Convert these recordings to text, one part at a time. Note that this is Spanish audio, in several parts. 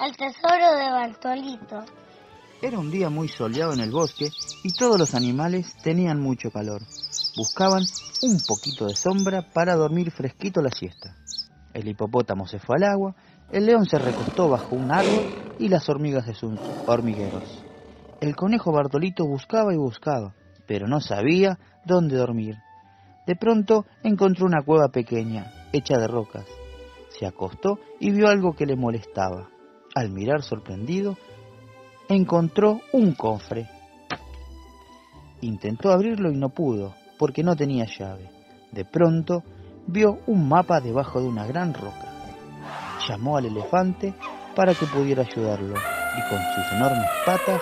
al tesoro de Bartolito. Era un día muy soleado en el bosque y todos los animales tenían mucho calor. Buscaban un poquito de sombra para dormir fresquito la siesta. El hipopótamo se fue al agua, el león se recostó bajo un árbol y las hormigas de sus hormigueros. El conejo Bartolito buscaba y buscaba, pero no sabía dónde dormir. De pronto encontró una cueva pequeña, hecha de rocas. Se acostó y vio algo que le molestaba. Al mirar sorprendido, encontró un cofre. Intentó abrirlo y no pudo, porque no tenía llave. De pronto vio un mapa debajo de una gran roca. Llamó al elefante para que pudiera ayudarlo y con sus enormes patas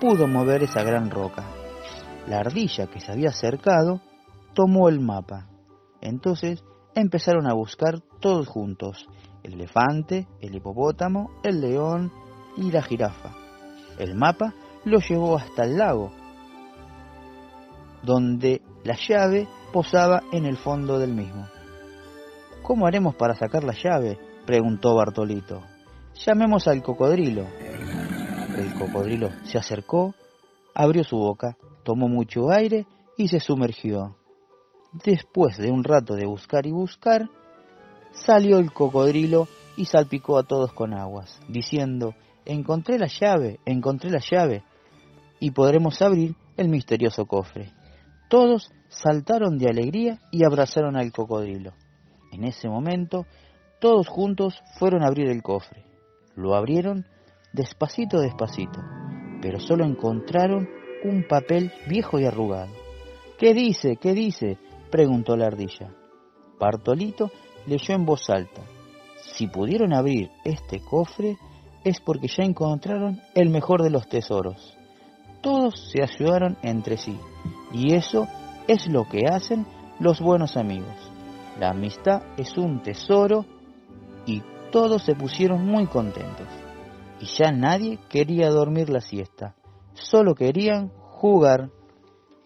pudo mover esa gran roca. La ardilla que se había acercado tomó el mapa. Entonces empezaron a buscar todos juntos, el elefante, el hipopótamo, el león y la jirafa. El mapa lo llevó hasta el lago, donde la llave posaba en el fondo del mismo. ¿Cómo haremos para sacar la llave? preguntó Bartolito. Llamemos al cocodrilo. El cocodrilo se acercó, abrió su boca, tomó mucho aire y se sumergió. Después de un rato de buscar y buscar, salió el cocodrilo y salpicó a todos con aguas, diciendo, encontré la llave, encontré la llave, y podremos abrir el misterioso cofre. Todos saltaron de alegría y abrazaron al cocodrilo. En ese momento, todos juntos fueron a abrir el cofre. Lo abrieron despacito, despacito, pero solo encontraron un papel viejo y arrugado. ¿Qué dice? ¿Qué dice? Preguntó la ardilla. Bartolito leyó en voz alta. Si pudieron abrir este cofre es porque ya encontraron el mejor de los tesoros. Todos se ayudaron entre sí y eso es lo que hacen los buenos amigos. La amistad es un tesoro y todos se pusieron muy contentos. Y ya nadie quería dormir la siesta, solo querían jugar.